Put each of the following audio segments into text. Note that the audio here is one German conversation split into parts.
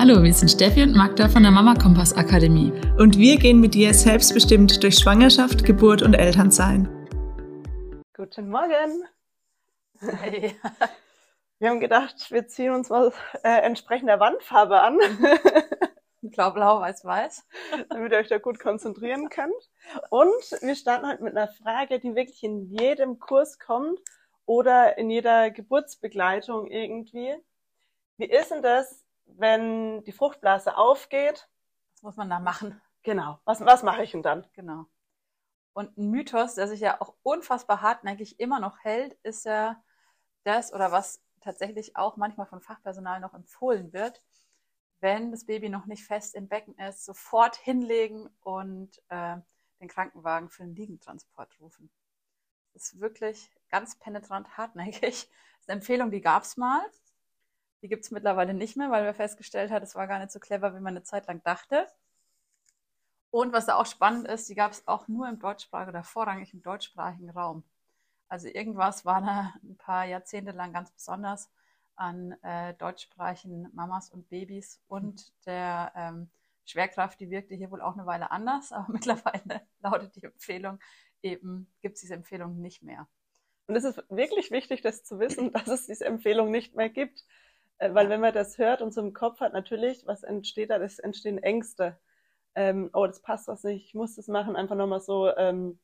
Hallo, wir sind Steffi und Magda von der Mama Kompass Akademie. Und wir gehen mit dir selbstbestimmt durch Schwangerschaft, Geburt und Elternsein. Guten Morgen. Hey. Wir haben gedacht, wir ziehen uns mal äh, entsprechend der Wandfarbe an. Blau-blau, weiß-weiß. Damit ihr euch da gut konzentrieren könnt. Und wir starten heute mit einer Frage, die wirklich in jedem Kurs kommt oder in jeder Geburtsbegleitung irgendwie. Wie ist denn das, wenn die Fruchtblase aufgeht? Was muss man da machen? Genau. Was, was mache ich denn dann? Genau. Und ein Mythos, der sich ja auch unfassbar hartnäckig immer noch hält, ist ja das, oder was tatsächlich auch manchmal von Fachpersonal noch empfohlen wird, wenn das Baby noch nicht fest im Becken ist, sofort hinlegen und äh, den Krankenwagen für den Liegentransport rufen. Das ist wirklich ganz penetrant hartnäckig. Das ist eine Empfehlung, die gab es mal. Die gibt es mittlerweile nicht mehr, weil wir festgestellt haben, es war gar nicht so clever, wie man eine Zeit lang dachte. Und was da auch spannend ist, die gab es auch nur im deutschsprachigen oder vorrangig im deutschsprachigen Raum. Also irgendwas war da ein paar Jahrzehnte lang ganz besonders an äh, deutschsprachigen Mamas und Babys und der ähm, Schwerkraft, die wirkte hier wohl auch eine Weile anders, aber mittlerweile lautet die Empfehlung eben, gibt es diese Empfehlung nicht mehr. Und es ist wirklich wichtig, das zu wissen, dass es diese Empfehlung nicht mehr gibt. Äh, weil wenn man das hört und so im Kopf hat, natürlich, was entsteht da? Es entstehen Ängste. Ähm, oh, das passt was nicht, ich muss das machen. Einfach nochmal so, ähm,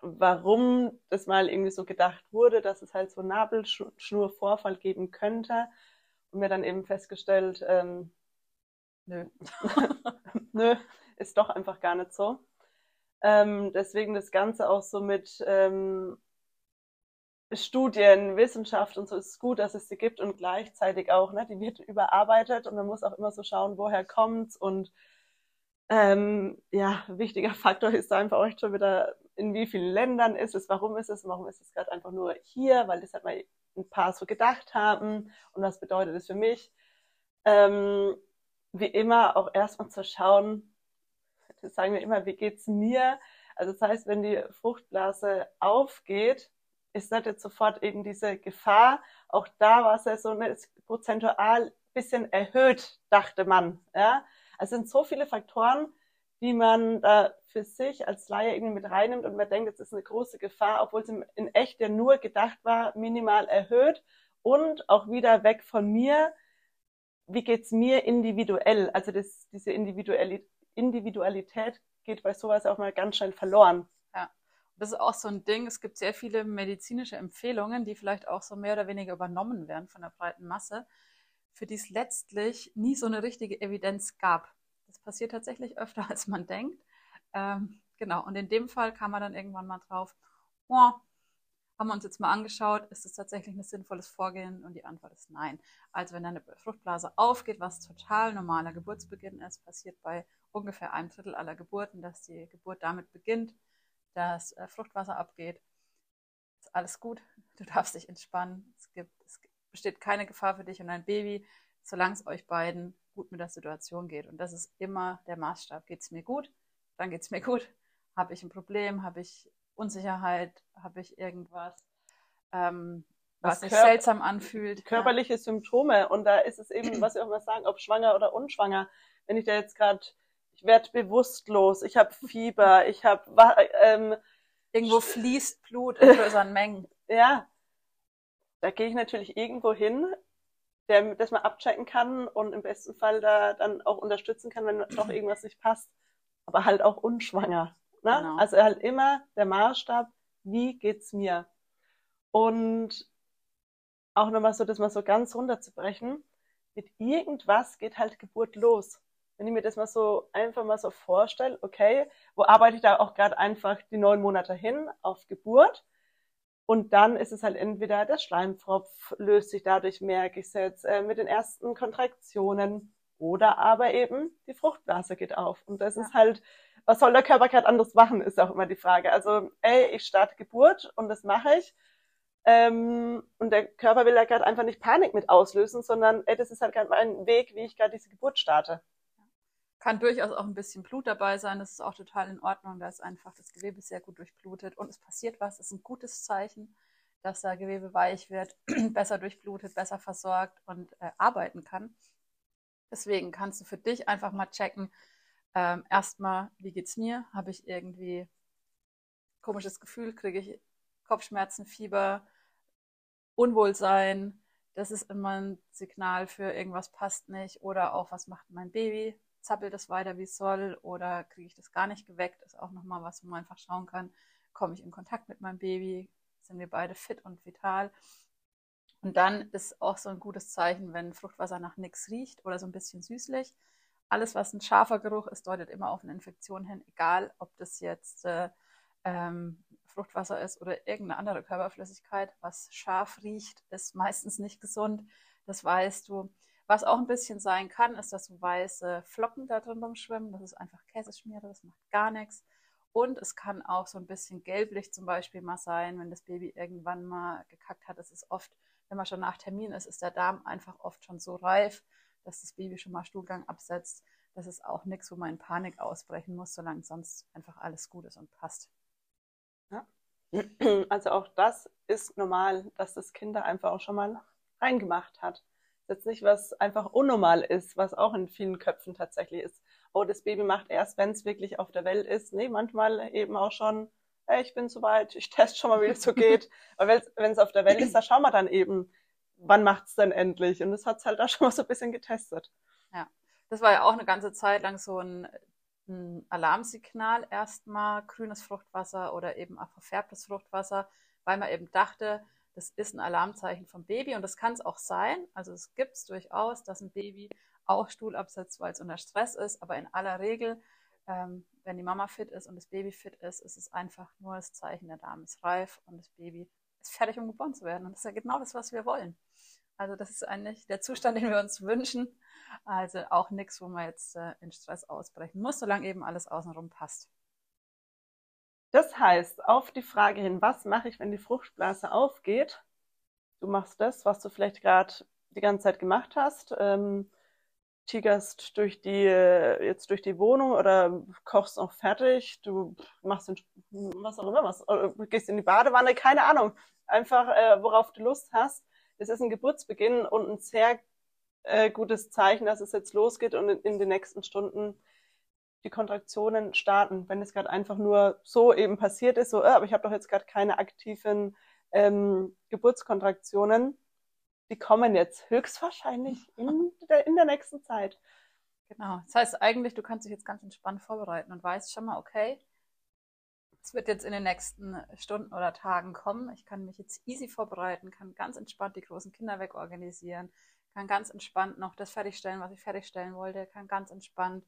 warum das mal irgendwie so gedacht wurde, dass es halt so Nabelschnurvorfall geben könnte. Und mir dann eben festgestellt, ähm, nö, nö, ist doch einfach gar nicht so. Ähm, deswegen das Ganze auch so mit ähm, Studien, Wissenschaft und so ist gut, dass es sie gibt und gleichzeitig auch, ne, die wird überarbeitet und man muss auch immer so schauen, woher kommt's und ähm, ja, wichtiger Faktor ist da einfach euch schon wieder, in wie vielen Ländern ist es, warum ist es, warum ist es gerade einfach nur hier, weil das halt mal ein paar so gedacht haben und was bedeutet es für mich. Ähm, wie immer auch erstmal zu schauen, das sagen wir immer, wie geht's mir? Also das heißt, wenn die Fruchtblase aufgeht, ist das jetzt sofort eben diese Gefahr. Auch da war es ja so eine, prozentual bisschen erhöht, dachte man. Ja? Also es sind so viele Faktoren, die man da für sich als Laie irgendwie mit reinnimmt und man denkt, es ist eine große Gefahr, obwohl es in echt ja nur gedacht war, minimal erhöht und auch wieder weg von mir. Wie geht's mir individuell? Also das, diese Individualität geht bei sowas auch mal ganz schnell verloren. Das ist auch so ein Ding. Es gibt sehr viele medizinische Empfehlungen, die vielleicht auch so mehr oder weniger übernommen werden von der breiten Masse, für die es letztlich nie so eine richtige Evidenz gab. Das passiert tatsächlich öfter, als man denkt. Ähm, genau. Und in dem Fall kam man dann irgendwann mal drauf, oh, haben wir uns jetzt mal angeschaut, ist es tatsächlich ein sinnvolles Vorgehen? Und die Antwort ist nein. Also wenn eine Fruchtblase aufgeht, was total normaler Geburtsbeginn ist, passiert bei ungefähr einem Drittel aller Geburten, dass die Geburt damit beginnt, das äh, Fruchtwasser abgeht. Ist alles gut. Du darfst dich entspannen. Es, gibt, es besteht keine Gefahr für dich und dein Baby, solange es euch beiden gut mit der Situation geht. Und das ist immer der Maßstab. Geht es mir gut? Dann geht es mir gut. Habe ich ein Problem? Habe ich Unsicherheit? Habe ich irgendwas, ähm, was, was sich seltsam anfühlt? Körperliche ja. Symptome. Und da ist es eben, was wir auch mal sagen, ob schwanger oder unschwanger. Wenn ich da jetzt gerade werde bewusstlos, ich habe Fieber, ich habe ähm, irgendwo fließt Blut in größeren Mengen. Ja, da gehe ich natürlich irgendwo hin, der das mal abchecken kann und im besten Fall da dann auch unterstützen kann, wenn doch irgendwas nicht passt. Aber halt auch unschwanger. Ne? Genau. Also halt immer der Maßstab, wie geht's mir? Und auch nochmal so, das mal so ganz runterzubrechen. Mit irgendwas geht halt Geburt los wenn ich mir das mal so einfach mal so vorstelle, okay, wo arbeite ich da auch gerade einfach die neun Monate hin auf Geburt? Und dann ist es halt entweder der Schleimfropf löst sich dadurch, merke ich jetzt, äh, mit den ersten Kontraktionen oder aber eben die Fruchtblase geht auf. Und das ja. ist halt, was soll der Körper gerade anders machen, ist auch immer die Frage. Also, ey, ich starte Geburt und das mache ich. Ähm, und der Körper will ja gerade einfach nicht Panik mit auslösen, sondern ey, das ist halt gerade mein Weg, wie ich gerade diese Geburt starte kann durchaus auch ein bisschen Blut dabei sein. Das ist auch total in Ordnung. Da ist einfach das Gewebe sehr gut durchblutet und es passiert was. Das ist ein gutes Zeichen, dass da Gewebe weich wird, besser durchblutet, besser versorgt und äh, arbeiten kann. Deswegen kannst du für dich einfach mal checken, ähm, erstmal, wie geht's mir? Habe ich irgendwie komisches Gefühl? Kriege ich Kopfschmerzen, Fieber, Unwohlsein? Das ist immer ein Signal für irgendwas passt nicht. Oder auch, was macht mein Baby? Zappelt es weiter, wie es soll? Oder kriege ich das gar nicht geweckt? Ist auch nochmal was, wo man einfach schauen kann, komme ich in Kontakt mit meinem Baby? Sind wir beide fit und vital? Und dann ist auch so ein gutes Zeichen, wenn Fruchtwasser nach nichts riecht oder so ein bisschen süßlich. Alles, was ein scharfer Geruch ist, deutet immer auf eine Infektion hin, egal ob das jetzt äh, ähm, Fruchtwasser ist oder irgendeine andere Körperflüssigkeit. Was scharf riecht, ist meistens nicht gesund. Das weißt du. Was auch ein bisschen sein kann, ist, dass so weiße Flocken da drin rumschwimmen. Das ist einfach Käseschmiere, das macht gar nichts. Und es kann auch so ein bisschen gelblich zum Beispiel mal sein, wenn das Baby irgendwann mal gekackt hat. Das ist oft wenn man schon nach Termin ist, ist der Darm einfach oft schon so reif, dass das Baby schon mal Stuhlgang absetzt. Das ist auch nichts, wo man in Panik ausbrechen muss, solange sonst einfach alles gut ist und passt. Ja. Also auch das ist normal, dass das Kind da einfach auch schon mal reingemacht hat. Nicht, was einfach unnormal ist, was auch in vielen Köpfen tatsächlich ist. Oh, das Baby macht erst, wenn es wirklich auf der Welt ist. Nee, manchmal eben auch schon hey, ich bin soweit, ich teste schon mal, wie es so geht. Aber wenn es auf der Welt ist, da schauen wir dann eben, wann macht es denn endlich? Und das hat es halt da schon mal so ein bisschen getestet. Ja, das war ja auch eine ganze Zeit lang so ein, ein Alarmsignal erstmal, grünes Fruchtwasser oder eben auch verfärbtes Fruchtwasser, weil man eben dachte, das ist ein Alarmzeichen vom Baby und das kann es auch sein. Also es gibt es durchaus, dass ein Baby auch Stuhl absetzt, weil es unter Stress ist, aber in aller Regel ähm, wenn die Mama fit ist und das Baby fit ist, ist es einfach nur das Zeichen, der Darm ist reif und das Baby ist fertig, um geboren zu werden. Und das ist ja genau das, was wir wollen. Also das ist eigentlich der Zustand, den wir uns wünschen. Also auch nichts, wo man jetzt äh, in Stress ausbrechen muss, solange eben alles außenrum passt. Das heißt, auf die Frage hin, was mache ich, wenn die Fruchtblase aufgeht? Du machst das, was du vielleicht gerade die ganze Zeit gemacht hast. Ähm, tigerst durch die, äh, jetzt durch die Wohnung oder kochst noch fertig, du machst den, was auch immer, was, gehst in die Badewanne, keine Ahnung. Einfach, äh, worauf du Lust hast. Es ist ein Geburtsbeginn und ein sehr äh, gutes Zeichen, dass es jetzt losgeht und in, in den nächsten Stunden die Kontraktionen starten. Wenn es gerade einfach nur so eben passiert ist, so, äh, aber ich habe doch jetzt gerade keine aktiven ähm, Geburtskontraktionen, die kommen jetzt höchstwahrscheinlich in der, in der nächsten Zeit. Genau. Das heißt eigentlich, du kannst dich jetzt ganz entspannt vorbereiten und weißt schon mal, okay, es wird jetzt in den nächsten Stunden oder Tagen kommen. Ich kann mich jetzt easy vorbereiten, kann ganz entspannt die großen Kinder wegorganisieren, kann ganz entspannt noch das fertigstellen, was ich fertigstellen wollte, kann ganz entspannt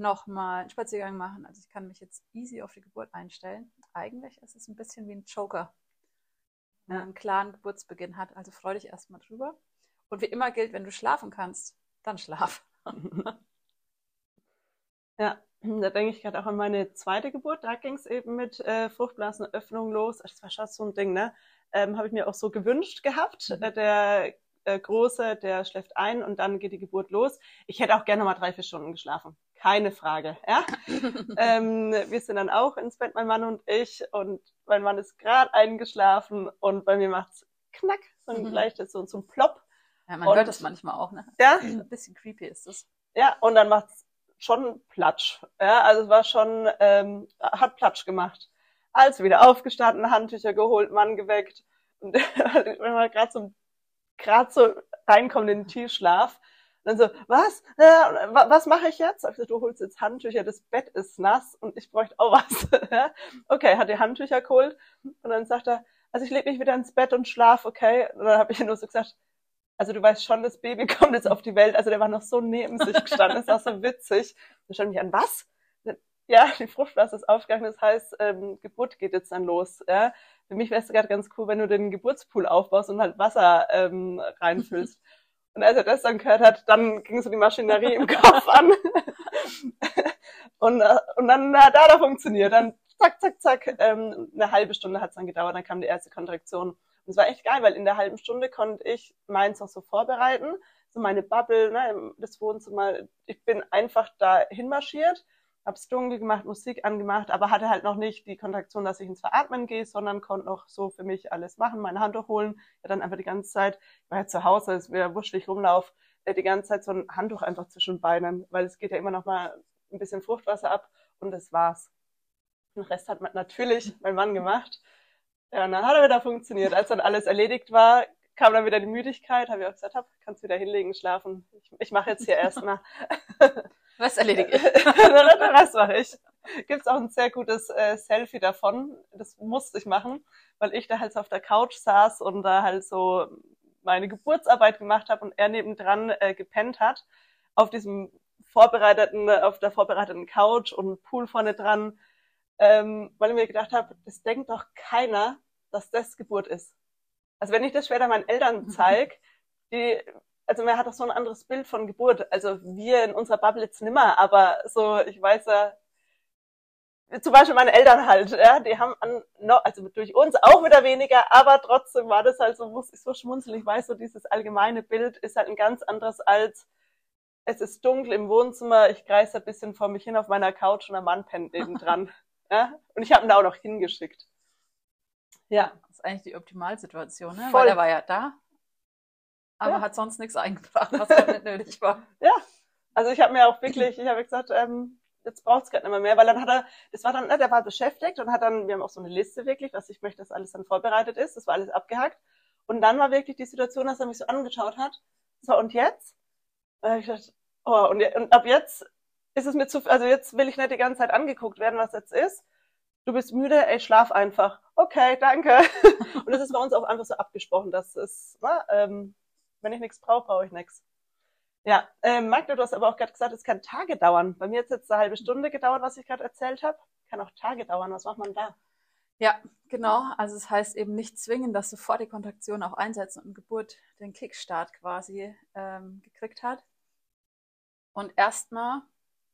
nochmal einen Spaziergang machen. Also ich kann mich jetzt easy auf die Geburt einstellen. Eigentlich ist es ein bisschen wie ein Joker ja. einen klaren Geburtsbeginn hat. Also freu dich erstmal drüber. Und wie immer gilt, wenn du schlafen kannst, dann schlaf. ja, da denke ich gerade auch an meine zweite Geburt. Da ging es eben mit äh, Fruchtblasenöffnung los. Das war schon so ein Ding, ne? Ähm, Habe ich mir auch so gewünscht gehabt. Mhm. Äh, der äh, Große, der schläft ein und dann geht die Geburt los. Ich hätte auch gerne mal drei, vier Stunden geschlafen. Keine Frage. Ja? ähm, wir sind dann auch ins Bett, mein Mann und ich. Und mein Mann ist gerade eingeschlafen und bei mir macht's knack, so ein mhm. leichtes, so, so ein Plopp. Ja, man und, hört das manchmal auch, ne? Ja. Ein bisschen creepy ist das. Ja, und dann macht's schon Platsch. Ja, also es war schon, ähm, hat Platsch gemacht. Also wieder aufgestanden, Handtücher geholt, Mann geweckt. Und wenn man gerade so, gerade so reinkommt in den Tiefschlaf, dann so, was? Äh, was mache ich jetzt? Ich so, du holst jetzt Handtücher, das Bett ist nass und ich bräuchte auch was. okay, hat die Handtücher geholt und dann sagt er, also ich lege mich wieder ins Bett und schlaf, okay? Und dann habe ich nur so gesagt, also du weißt schon, das Baby kommt jetzt auf die Welt. Also der war noch so neben sich gestanden, das war so witzig. Dann stand mich an, was? Ja, die Fruchtblase ist aufgegangen, das heißt, ähm, Geburt geht jetzt dann los. Ja? Für mich wäre es gerade ganz cool, wenn du den Geburtspool aufbaust und halt Wasser ähm, reinfüllst. Und als er das dann gehört hat, dann ging so die Maschinerie im Kopf an. und, äh, und dann hat er da funktioniert. Dann zack, zack, zack. Ähm, eine halbe Stunde hat es dann gedauert, dann kam die erste Kontraktion. Und es war echt geil, weil in der halben Stunde konnte ich meins auch so vorbereiten. So meine Bubble, ne, das Wohnzimmer. Ich bin einfach da hinmarschiert hab's dunkel gemacht, Musik angemacht, aber hatte halt noch nicht die Kontraktion, dass ich ins Veratmen gehe, sondern konnte noch so für mich alles machen, meine Hand holen. Ja, dann einfach die ganze Zeit, ich war ja zu Hause, es wäre wurscht, ich rumlauf, äh, die ganze Zeit so ein Handtuch einfach zwischen Beinen, weil es geht ja immer noch mal ein bisschen Fruchtwasser ab und das war's. Den Rest hat man natürlich mein Mann gemacht. Ja, und dann hat er wieder funktioniert. Als dann alles erledigt war, kam dann wieder die Müdigkeit, habe ich auch gesagt, hab, kannst wieder hinlegen, schlafen. Ich, ich mache jetzt hier erstmal. Was erledige ich? Rest mache ich. Gibt es auch ein sehr gutes äh, Selfie davon. Das musste ich machen, weil ich da halt so auf der Couch saß und da halt so meine Geburtsarbeit gemacht habe und er nebendran äh, gepennt hat auf diesem vorbereiteten, auf der vorbereiteten Couch und Pool vorne dran, ähm, weil ich mir gedacht habe, das denkt doch keiner, dass das Geburt ist. Also wenn ich das später meinen Eltern zeige, die, also man hat doch so ein anderes Bild von Geburt. Also wir in unserer Bubble jetzt nimmer, aber so, ich weiß ja, zum Beispiel meine Eltern halt, ja, die haben an, also durch uns auch wieder weniger, aber trotzdem war das halt so, muss ich so schmunzeln. Ich weiß so, dieses allgemeine Bild ist halt ein ganz anderes als, es ist dunkel im Wohnzimmer, ich kreise ein bisschen vor mich hin auf meiner Couch und der Mann pennt nebendran. ja? Und ich habe ihn da auch noch hingeschickt. Ja. Das ist eigentlich die Optimalsituation, ne? Voll. Weil er war ja da, aber ja. hat sonst nichts eingebracht, was auch nicht nötig war. Ja. Also ich habe mir auch wirklich, ich habe gesagt, ähm, jetzt braucht es gerade nicht mehr, mehr, weil dann hat er, das war dann, ne, der war beschäftigt und hat dann, wir haben auch so eine Liste wirklich, was ich möchte, dass alles dann vorbereitet ist, das war alles abgehakt. Und dann war wirklich die Situation, dass er mich so angeschaut hat, so und jetzt? Und ich dachte, oh, und, und ab jetzt ist es mir zu, also jetzt will ich nicht die ganze Zeit angeguckt werden, was jetzt ist. Du bist müde, ey, schlaf einfach. Okay, danke. und das ist bei uns auch einfach so abgesprochen, dass es, na, ähm, wenn ich nichts brauche, brauche ich nichts. Ja, ähm, Magda, du hast aber auch gerade gesagt, es kann Tage dauern. Bei mir hat es jetzt eine halbe Stunde gedauert, was ich gerade erzählt habe. Kann auch Tage dauern. Was macht man da? Ja, genau. Also es heißt eben nicht zwingen, dass sofort die Kontraktion auch einsetzen und Geburt den Kickstart quasi ähm, gekriegt hat. Und erstmal,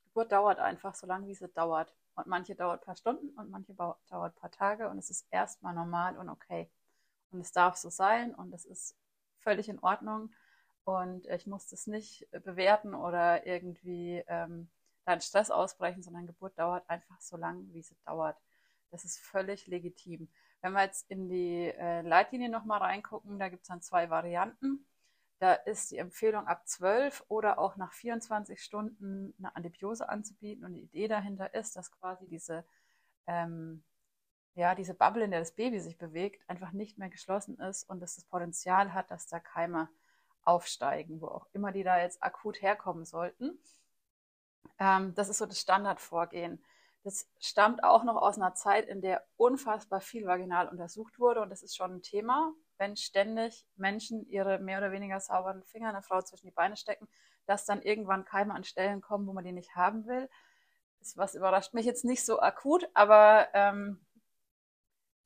Geburt dauert einfach so lange, wie sie dauert. Und manche dauert ein paar Stunden und manche dauert ein paar Tage und es ist erstmal normal und okay. Und es darf so sein und es ist völlig in Ordnung. Und ich muss das nicht bewerten oder irgendwie ähm, da Stress ausbrechen, sondern Geburt dauert einfach so lange, wie sie dauert. Das ist völlig legitim. Wenn wir jetzt in die äh, Leitlinie nochmal reingucken, da gibt es dann zwei Varianten. Da ist die Empfehlung ab 12 oder auch nach 24 Stunden eine Antibiose anzubieten. Und die Idee dahinter ist, dass quasi diese, ähm, ja, diese Bubble, in der das Baby sich bewegt, einfach nicht mehr geschlossen ist und dass das Potenzial hat, dass da Keime aufsteigen, wo auch immer die da jetzt akut herkommen sollten. Ähm, das ist so das Standardvorgehen. Das stammt auch noch aus einer Zeit, in der unfassbar viel vaginal untersucht wurde und das ist schon ein Thema, wenn ständig Menschen ihre mehr oder weniger sauberen Finger einer Frau zwischen die Beine stecken, dass dann irgendwann Keime an Stellen kommen, wo man die nicht haben will. Das was überrascht mich jetzt nicht so akut, aber ähm,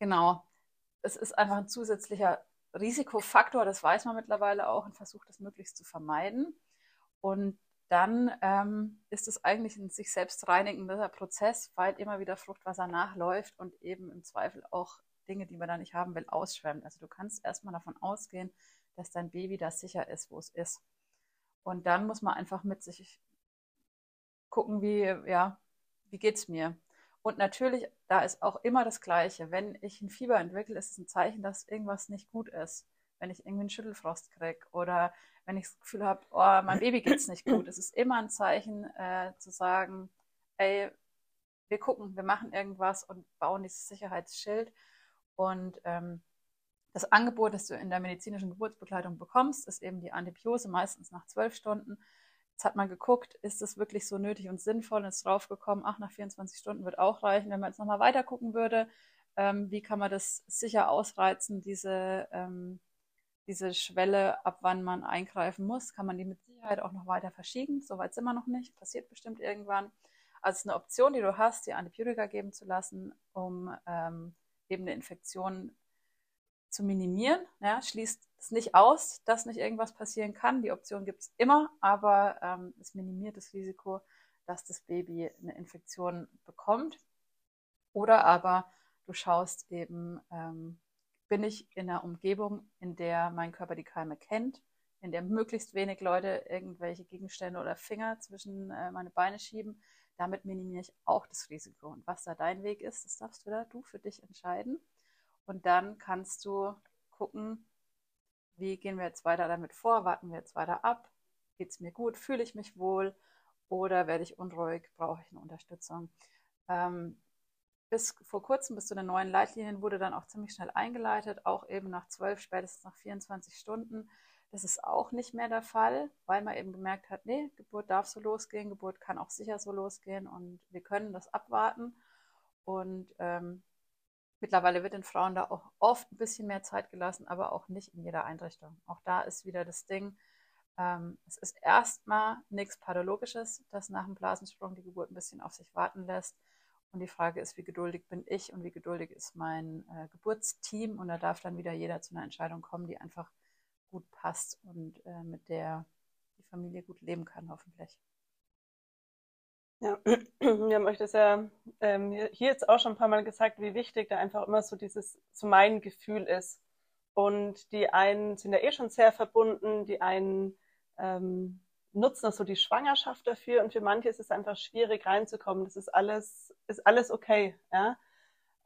genau, es ist einfach ein zusätzlicher Risikofaktor, das weiß man mittlerweile auch und versucht das möglichst zu vermeiden. Und dann ähm, ist es eigentlich ein sich selbst reinigender Prozess, weil immer wieder Fruchtwasser nachläuft und eben im Zweifel auch Dinge, die man da nicht haben will, ausschwemmt. Also du kannst erstmal davon ausgehen, dass dein Baby da sicher ist, wo es ist. Und dann muss man einfach mit sich gucken, wie, ja, wie geht's mir? Und natürlich, da ist auch immer das Gleiche. Wenn ich ein Fieber entwickle, ist es ein Zeichen, dass irgendwas nicht gut ist. Wenn ich irgendwie einen Schüttelfrost kriege oder wenn ich das Gefühl habe, oh, mein Baby geht's nicht gut. Es ist immer ein Zeichen äh, zu sagen, ey, wir gucken, wir machen irgendwas und bauen dieses Sicherheitsschild. Und ähm, das Angebot, das du in der medizinischen Geburtsbegleitung bekommst, ist eben die Antibiose, meistens nach zwölf Stunden. Jetzt hat man geguckt, ist das wirklich so nötig und sinnvoll und ist draufgekommen, ach, nach 24 Stunden wird auch reichen. Wenn man jetzt nochmal weiter gucken würde, ähm, wie kann man das sicher ausreizen, diese, ähm, diese Schwelle, ab wann man eingreifen muss, kann man die mit Sicherheit auch noch weiter verschieben. Soweit sind wir noch nicht, passiert bestimmt irgendwann. Also es ist eine Option, die du hast, dir Antibiotika geben zu lassen, um ähm, eben eine Infektion zu minimieren. Ja, schließt es nicht aus, dass nicht irgendwas passieren kann. Die Option gibt es immer, aber ähm, es minimiert das Risiko, dass das Baby eine Infektion bekommt. Oder aber du schaust eben, ähm, bin ich in einer Umgebung, in der mein Körper die Keime kennt, in der möglichst wenig Leute irgendwelche Gegenstände oder Finger zwischen äh, meine Beine schieben. Damit minimiere ich auch das Risiko. Und was da dein Weg ist, das darfst du da du für dich entscheiden. Und dann kannst du gucken, wie gehen wir jetzt weiter damit vor, warten wir jetzt weiter ab, geht es mir gut, fühle ich mich wohl oder werde ich unruhig, brauche ich eine Unterstützung. Ähm, bis vor kurzem, bis zu den neuen Leitlinien, wurde dann auch ziemlich schnell eingeleitet, auch eben nach 12, spätestens nach 24 Stunden. Das ist auch nicht mehr der Fall, weil man eben gemerkt hat, nee, Geburt darf so losgehen, Geburt kann auch sicher so losgehen und wir können das abwarten. Und ähm, mittlerweile wird den Frauen da auch oft ein bisschen mehr Zeit gelassen, aber auch nicht in jeder Einrichtung. Auch da ist wieder das Ding, ähm, es ist erstmal nichts Pathologisches, dass nach dem Blasensprung die Geburt ein bisschen auf sich warten lässt. Und die Frage ist, wie geduldig bin ich und wie geduldig ist mein äh, Geburtsteam? Und da darf dann wieder jeder zu einer Entscheidung kommen, die einfach gut passt und äh, mit der die Familie gut leben kann, hoffentlich. Ja, wir haben euch das ja ähm, hier jetzt auch schon ein paar Mal gesagt, wie wichtig da einfach immer so dieses, so mein Gefühl ist. Und die einen sind ja eh schon sehr verbunden, die einen ähm, nutzen auch so die Schwangerschaft dafür und für manche ist es einfach schwierig reinzukommen. Das ist alles, ist alles okay, ja.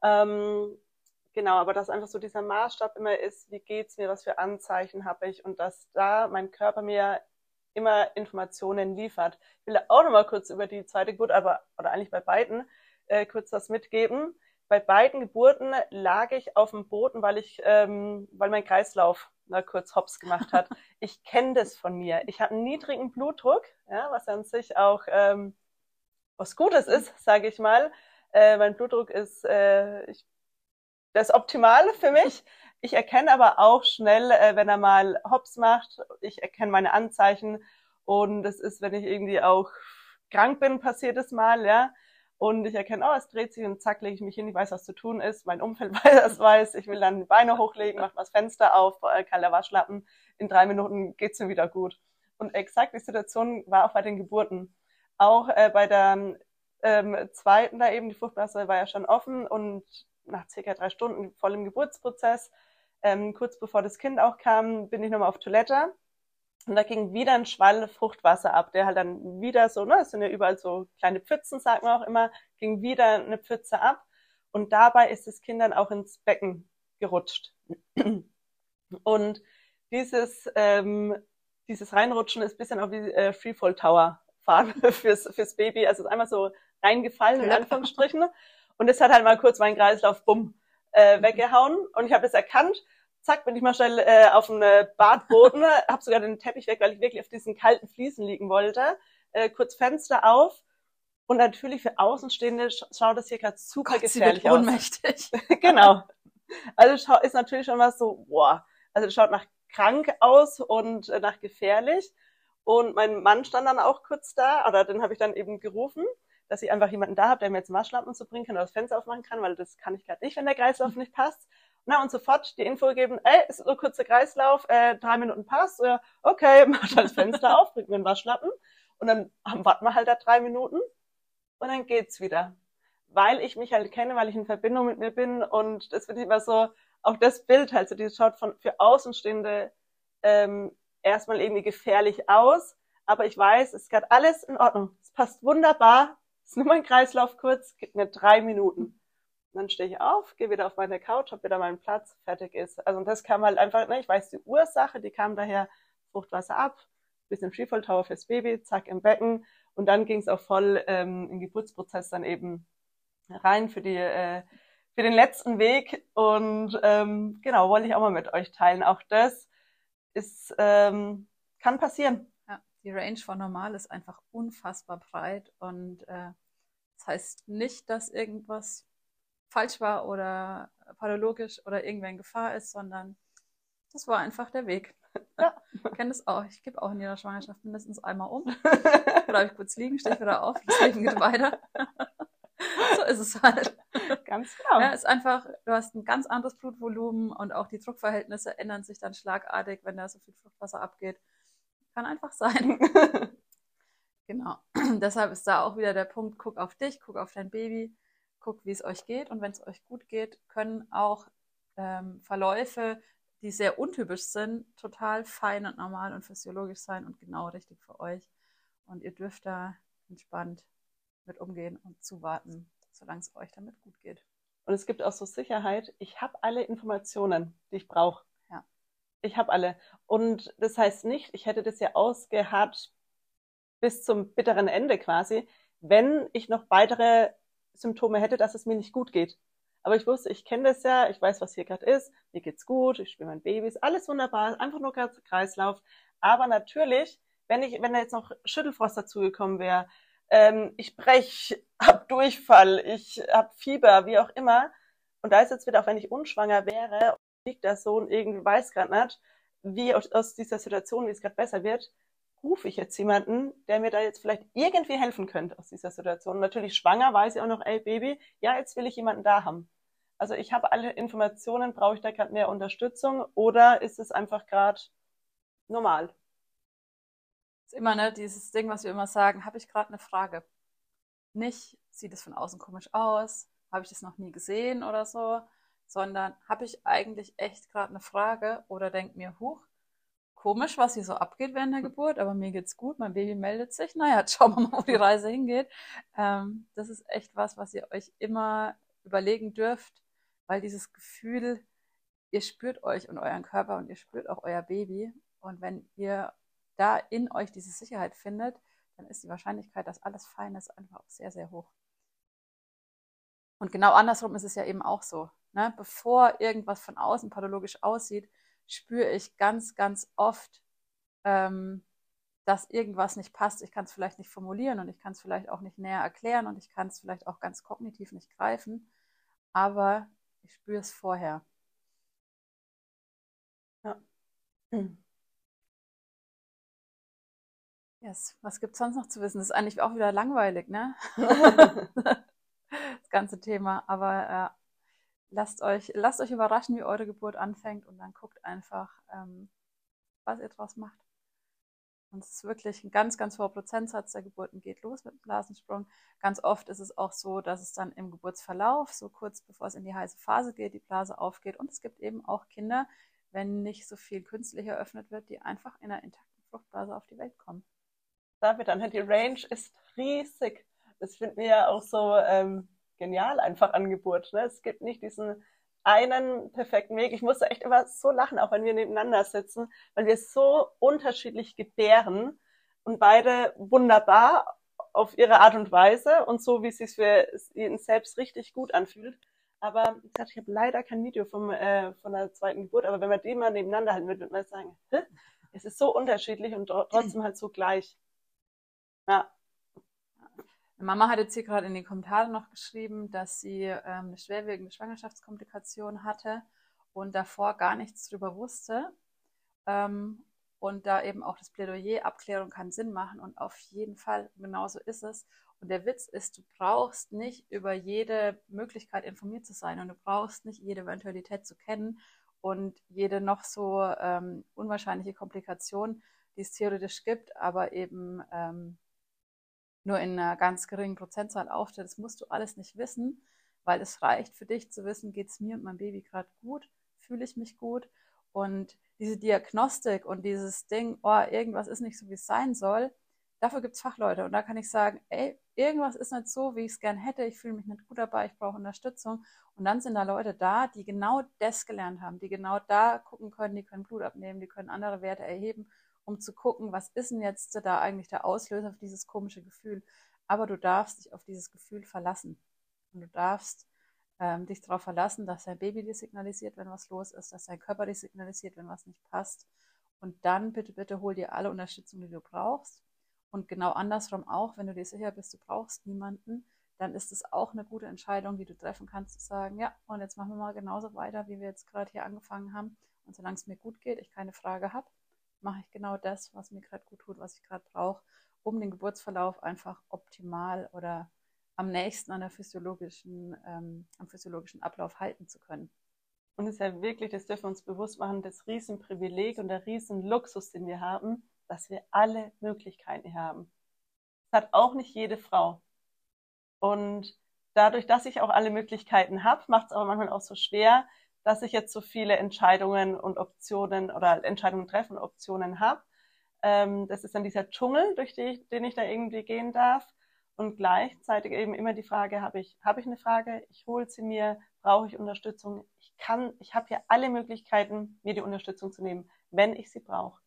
Ähm, genau, aber dass einfach so dieser Maßstab immer ist, wie geht's mir, was für Anzeichen habe ich und dass da mein Körper mir immer Informationen liefert. Ich will auch noch mal kurz über die zweite Geburt, aber oder eigentlich bei beiden äh, kurz was mitgeben. Bei beiden Geburten lag ich auf dem Boden, weil ich, ähm, weil mein Kreislauf mal kurz Hops gemacht hat. Ich kenne das von mir. Ich habe einen niedrigen Blutdruck, ja, was an sich auch ähm, was Gutes ist, sage ich mal. Äh, mein Blutdruck ist, äh, ich, das ist optimal für mich. Ich erkenne aber auch schnell, äh, wenn er mal Hops macht. Ich erkenne meine Anzeichen und das ist, wenn ich irgendwie auch krank bin, passiert es mal, ja. Und ich erkenne, oh, es dreht sich und zack, lege ich mich hin, ich weiß, was zu tun ist, mein Umfeld weiß, weiß, ich will dann die Beine hochlegen, mache das Fenster auf, äh, kalter Waschlappen, in drei Minuten geht's mir wieder gut. Und exakt die Situation war auch bei den Geburten. Auch äh, bei der ähm, zweiten da eben, die Fruchtblase war ja schon offen und nach circa drei Stunden voll im Geburtsprozess, ähm, kurz bevor das Kind auch kam, bin ich nochmal auf Toilette und da ging wieder ein Schwall Fruchtwasser ab, der halt dann wieder so, ne, es sind ja überall so kleine Pfützen, sagt man auch immer, ging wieder eine Pfütze ab. Und dabei ist das Kind dann auch ins Becken gerutscht. Und dieses, ähm, dieses Reinrutschen ist bisschen auch wie äh, Freefall Tower fahren fürs, fürs Baby. Also es ist einmal so reingefallen, in Anführungsstrichen. Und es hat halt mal kurz meinen Kreislauf, bumm, äh, weggehauen. Und ich habe das erkannt zack, bin ich mal schnell äh, auf dem äh, Badboden, habe sogar den Teppich weg, weil ich wirklich auf diesen kalten Fliesen liegen wollte. Äh, kurz Fenster auf. Und natürlich für Außenstehende schaut das hier gerade super Gott, gefährlich sie wird ohnmächtig. genau. Also ist natürlich schon was so, boah, also schaut nach krank aus und äh, nach gefährlich. Und mein Mann stand dann auch kurz da, oder den habe ich dann eben gerufen, dass ich einfach jemanden da habe, der mir jetzt Waschlappen zu bringen kann oder das Fenster aufmachen kann, weil das kann ich gerade nicht, wenn der Kreislauf nicht passt. Na, und sofort die Info geben, ey, ist so kurzer Kreislauf, äh, drei Minuten passt. Ja, okay, macht das Fenster auf, bringt mir einen Waschlappen. Und dann warten wir halt da drei Minuten und dann geht's wieder. Weil ich mich halt kenne, weil ich in Verbindung mit mir bin und das finde ich immer so, auch das Bild halt, so dieses schaut von, für Außenstehende ähm, erstmal irgendwie gefährlich aus, aber ich weiß, es ist gerade alles in Ordnung. Es passt wunderbar. Ist nur mein Kreislauf kurz, gibt mir drei Minuten dann stehe ich auf, gehe wieder auf meine Couch, habe wieder meinen Platz, fertig ist. Also und das kam halt einfach, ne, ich weiß die Ursache, die kam daher Fruchtwasser ab, bisschen Freefall fürs Baby, zack im Becken und dann ging es auch voll ähm, im Geburtsprozess dann eben rein für die äh, für den letzten Weg und ähm, genau wollte ich auch mal mit euch teilen. Auch das ist ähm, kann passieren. Die Range von normal ist einfach unfassbar breit und äh, das heißt nicht, dass irgendwas falsch war oder pathologisch oder irgendwer in Gefahr ist, sondern das war einfach der Weg. Ja. Ich kenne das auch. Ich gebe auch in jeder Schwangerschaft mindestens einmal um. Bleibe ich kurz liegen, stehe wieder auf, das Leben geht weiter. so ist es halt. Ganz genau. Ja, ist einfach, du hast ein ganz anderes Blutvolumen und auch die Druckverhältnisse ändern sich dann schlagartig, wenn da so viel Fruchtwasser abgeht. Kann einfach sein. genau. Deshalb ist da auch wieder der Punkt, guck auf dich, guck auf dein Baby guckt, wie es euch geht. Und wenn es euch gut geht, können auch ähm, Verläufe, die sehr untypisch sind, total fein und normal und physiologisch sein und genau richtig für euch. Und ihr dürft da entspannt mit umgehen und zuwarten, solange es euch damit gut geht. Und es gibt auch so Sicherheit, ich habe alle Informationen, die ich brauche. Ich habe alle. Und das heißt nicht, ich hätte das ja ausgeharrt bis zum bitteren Ende quasi, wenn ich noch weitere Symptome hätte, dass es mir nicht gut geht. Aber ich wusste, ich kenne das ja, ich weiß, was hier gerade ist, mir geht's gut, ich spiele mein Baby, ist alles wunderbar, einfach nur Kreislauf. Aber natürlich, wenn ich, wenn da jetzt noch Schüttelfrost dazugekommen wäre, ähm, ich brech, hab Durchfall, ich hab Fieber, wie auch immer, und da ist jetzt wieder, auch wenn ich unschwanger wäre, liegt der Sohn irgendwie, weiß gerade nicht, wie aus, dieser Situation, wie es gerade besser wird, rufe ich jetzt jemanden, der mir da jetzt vielleicht irgendwie helfen könnte aus dieser Situation. Natürlich schwanger, weiß ich auch noch, ey Baby, ja, jetzt will ich jemanden da haben. Also ich habe alle Informationen, brauche ich da gerade mehr Unterstützung oder ist es einfach gerade normal? ist immer ne, dieses Ding, was wir immer sagen, habe ich gerade eine Frage. Nicht, sieht es von außen komisch aus, habe ich das noch nie gesehen oder so, sondern habe ich eigentlich echt gerade eine Frage oder denke mir, huch, komisch, was hier so abgeht während der Geburt, aber mir geht's gut, mein Baby meldet sich. Naja, jetzt schauen wir mal, wo die Reise hingeht. Ähm, das ist echt was, was ihr euch immer überlegen dürft, weil dieses Gefühl, ihr spürt euch und euren Körper und ihr spürt auch euer Baby. Und wenn ihr da in euch diese Sicherheit findet, dann ist die Wahrscheinlichkeit, dass alles fein ist, einfach auch sehr, sehr hoch. Und genau andersrum ist es ja eben auch so. Ne? Bevor irgendwas von außen pathologisch aussieht, spüre ich ganz, ganz oft, ähm, dass irgendwas nicht passt. Ich kann es vielleicht nicht formulieren und ich kann es vielleicht auch nicht näher erklären und ich kann es vielleicht auch ganz kognitiv nicht greifen, aber ich spüre es vorher. Ja. Hm. Yes. Was gibt es sonst noch zu wissen? Das ist eigentlich auch wieder langweilig, ne? das ganze Thema. Aber äh, lasst euch, lasst euch überraschen, wie eure Geburt anfängt und dann guckt einfach, ähm, was ihr draus macht. Und es ist wirklich ein ganz, ganz hoher Prozentsatz der Geburten geht los mit dem Blasensprung. Ganz oft ist es auch so, dass es dann im Geburtsverlauf, so kurz bevor es in die heiße Phase geht, die Blase aufgeht. Und es gibt eben auch Kinder, wenn nicht so viel künstlich eröffnet wird, die einfach in einer intakten Fruchtblase auf die Welt kommen. David, dann die Range ist riesig. Das finden wir ja auch so ähm, genial einfach an Geburt. Ne? Es gibt nicht diesen einen perfekten Weg. Ich musste echt immer so lachen, auch wenn wir nebeneinander sitzen, weil wir so unterschiedlich gebären und beide wunderbar auf ihre Art und Weise und so, wie es sich für ihn selbst richtig gut anfühlt. Aber wie ich habe leider kein Video vom, äh, von der zweiten Geburt, aber wenn man die mal nebeneinander halten würde, würde man sagen, es ist so unterschiedlich und trotzdem halt so gleich. Ja, Mama hat jetzt hier gerade in den Kommentaren noch geschrieben, dass sie ähm, eine schwerwiegende Schwangerschaftskomplikation hatte und davor gar nichts drüber wusste. Ähm, und da eben auch das Plädoyer, Abklärung kann Sinn machen und auf jeden Fall, genauso ist es. Und der Witz ist, du brauchst nicht über jede Möglichkeit informiert zu sein und du brauchst nicht jede Eventualität zu kennen und jede noch so ähm, unwahrscheinliche Komplikation, die es theoretisch gibt, aber eben ähm, nur in einer ganz geringen Prozentzahl auftritt. Das musst du alles nicht wissen, weil es reicht für dich zu wissen, geht es mir und meinem Baby gerade gut, fühle ich mich gut. Und diese Diagnostik und dieses Ding, oh, irgendwas ist nicht so, wie es sein soll, dafür gibt es Fachleute. Und da kann ich sagen, ey, irgendwas ist nicht so, wie ich es gern hätte, ich fühle mich nicht gut dabei, ich brauche Unterstützung. Und dann sind da Leute da, die genau das gelernt haben, die genau da gucken können, die können Blut abnehmen, die können andere Werte erheben um zu gucken, was ist denn jetzt da eigentlich der Auslöser für dieses komische Gefühl. Aber du darfst dich auf dieses Gefühl verlassen. Und du darfst ähm, dich darauf verlassen, dass dein Baby dir signalisiert, wenn was los ist, dass dein Körper dir signalisiert, wenn was nicht passt. Und dann bitte, bitte hol dir alle Unterstützung, die du brauchst. Und genau andersrum auch, wenn du dir sicher bist, du brauchst niemanden, dann ist es auch eine gute Entscheidung, die du treffen kannst, zu sagen, ja, und jetzt machen wir mal genauso weiter, wie wir jetzt gerade hier angefangen haben. Und solange es mir gut geht, ich keine Frage habe, mache ich genau das, was mir gerade gut tut, was ich gerade brauche, um den Geburtsverlauf einfach optimal oder am nächsten an der physiologischen, ähm, am physiologischen Ablauf halten zu können. Und es ist ja wirklich, das dürfen wir uns bewusst machen, das Riesenprivileg und der Riesenluxus, den wir haben, dass wir alle Möglichkeiten haben. Das hat auch nicht jede Frau. Und dadurch, dass ich auch alle Möglichkeiten habe, macht es aber manchmal auch so schwer, dass ich jetzt so viele Entscheidungen und Optionen oder Entscheidungen treffen, Optionen habe. Ähm, das ist dann dieser Dschungel, durch die, den ich da irgendwie gehen darf. Und gleichzeitig eben immer die Frage, habe ich, habe ich eine Frage? Ich hole sie mir, brauche ich Unterstützung. Ich kann, ich habe hier alle Möglichkeiten, mir die Unterstützung zu nehmen, wenn ich sie brauche.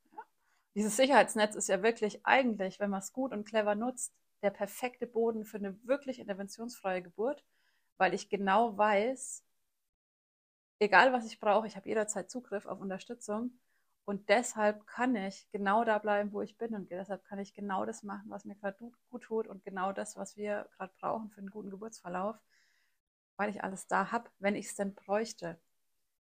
Dieses Sicherheitsnetz ist ja wirklich eigentlich, wenn man es gut und clever nutzt, der perfekte Boden für eine wirklich interventionsfreie Geburt, weil ich genau weiß, egal was ich brauche, ich habe jederzeit Zugriff auf Unterstützung. Und deshalb kann ich genau da bleiben, wo ich bin. Und deshalb kann ich genau das machen, was mir gerade gut tut. Und genau das, was wir gerade brauchen für einen guten Geburtsverlauf, weil ich alles da habe, wenn ich es denn bräuchte.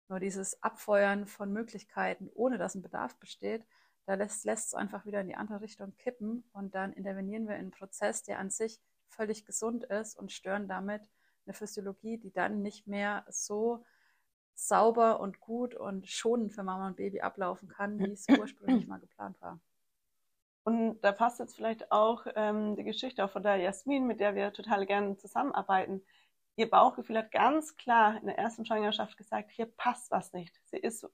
Nur dieses Abfeuern von Möglichkeiten, ohne dass ein Bedarf besteht, da lässt es einfach wieder in die andere Richtung kippen. Und dann intervenieren wir in einen Prozess, der an sich völlig gesund ist und stören damit eine Physiologie, die dann nicht mehr so sauber und gut und schonend für Mama und Baby ablaufen kann, wie es ursprünglich mal geplant war. Und da passt jetzt vielleicht auch ähm, die Geschichte auch von der Jasmin, mit der wir total gerne zusammenarbeiten. Ihr Bauchgefühl hat ganz klar in der ersten Schwangerschaft gesagt, hier passt was nicht. Sie ist,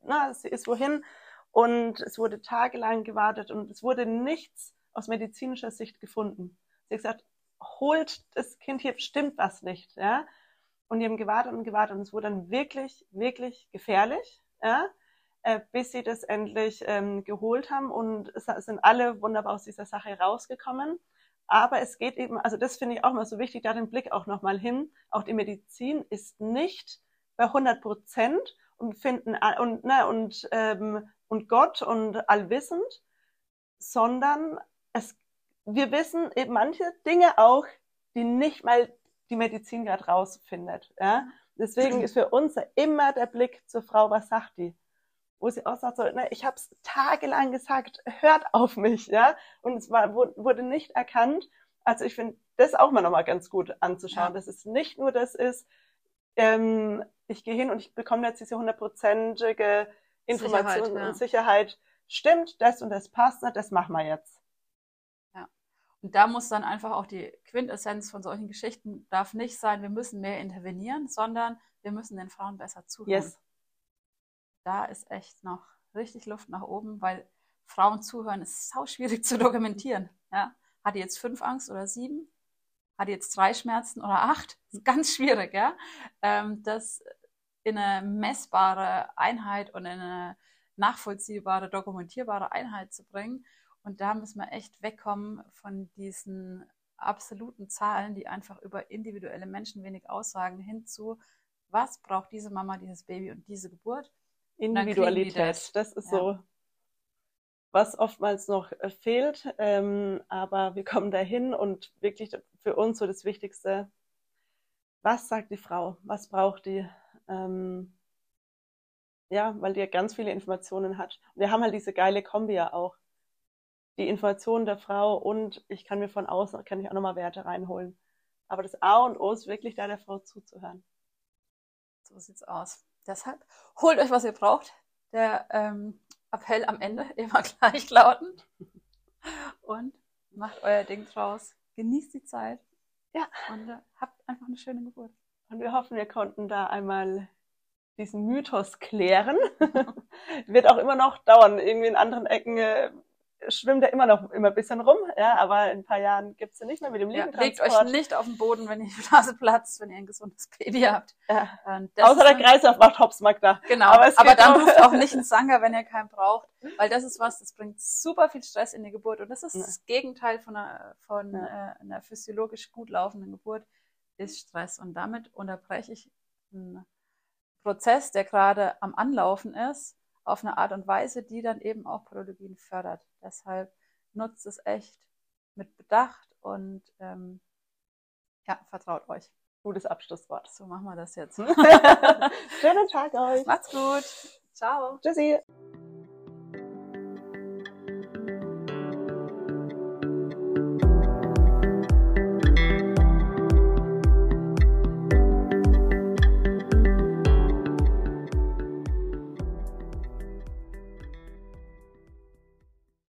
na, sie ist wohin und es wurde tagelang gewartet und es wurde nichts aus medizinischer Sicht gefunden. Sie hat gesagt, holt das Kind hier, stimmt was nicht, ja. Und die haben gewartet und gewartet und es wurde dann wirklich, wirklich gefährlich, ja, äh, bis sie das endlich ähm, geholt haben und es sind alle wunderbar aus dieser Sache rausgekommen. Aber es geht eben, also das finde ich auch mal so wichtig, da den Blick auch nochmal hin. Auch die Medizin ist nicht bei 100 Prozent und finden und ne, und ähm, und Gott und allwissend, sondern es, wir wissen eben manche Dinge auch, die nicht mal die Medizin gerade rausfindet. Ja? Deswegen ist für uns immer der Blick zur Frau, was sagt die? Wo sie auch sagt, so, ne, ich habe es tagelang gesagt, hört auf mich, ja. Und es war, wurde nicht erkannt. Also ich finde das auch mal nochmal ganz gut anzuschauen, ja. dass es nicht nur das ist, ähm, ich gehe hin und ich bekomme jetzt diese hundertprozentige Information Sicherheit, ja. und Sicherheit. Stimmt, das und das passt, das machen wir jetzt. Und da muss dann einfach auch die Quintessenz von solchen Geschichten darf nicht sein, wir müssen mehr intervenieren, sondern wir müssen den Frauen besser zuhören. Yes. Da ist echt noch richtig Luft nach oben, weil Frauen zuhören ist sau schwierig zu dokumentieren. Ja? Hat die jetzt fünf Angst oder sieben? Hat die jetzt drei Schmerzen oder acht? Ganz schwierig, ja. Ähm, das in eine messbare Einheit und in eine nachvollziehbare, dokumentierbare Einheit zu bringen. Und da müssen wir echt wegkommen von diesen absoluten Zahlen, die einfach über individuelle Menschen wenig aussagen, hinzu, was braucht diese Mama, dieses Baby und diese Geburt. Individualität, das. das. ist ja. so, was oftmals noch äh, fehlt, ähm, aber wir kommen dahin und wirklich für uns so das Wichtigste, was sagt die Frau, was braucht die, ähm, ja, weil die ja ganz viele Informationen hat. wir haben halt diese geile Kombi ja auch. Die Informationen der Frau und ich kann mir von außen, kann ich auch nochmal Werte reinholen. Aber das A und O ist wirklich da der Frau zuzuhören. So sieht's aus. Deshalb holt euch, was ihr braucht. Der ähm, Appell am Ende immer gleich lautend. Und macht euer Ding draus. Genießt die Zeit. Ja. Und äh, habt einfach eine schöne Geburt. Und wir hoffen, wir konnten da einmal diesen Mythos klären. Wird auch immer noch dauern. Irgendwie in anderen Ecken äh, schwimmt er immer noch immer ein bisschen rum, ja, aber in ein paar Jahren gibt's ihn nicht mehr mit dem ja, Legt euch nicht auf den Boden, wenn die Nase platzt, wenn ihr ein gesundes Baby habt. Ja. Außer der Kreislauf macht Hops, Magda. Genau, aber, aber dann ruft auch nicht einen Sanger, wenn ihr keinen braucht, weil das ist was, das bringt super viel Stress in die Geburt und das ist ja. das Gegenteil von einer, von äh, einer physiologisch gut laufenden Geburt ist Stress. Und damit unterbreche ich einen Prozess, der gerade am Anlaufen ist, auf eine Art und Weise, die dann eben auch Pathologien fördert. Deshalb nutzt es echt mit Bedacht und ähm, ja, vertraut euch. Gutes Abschlusswort. So machen wir das jetzt. Schönen Tag euch. Macht's gut. Ciao. Tschüssi.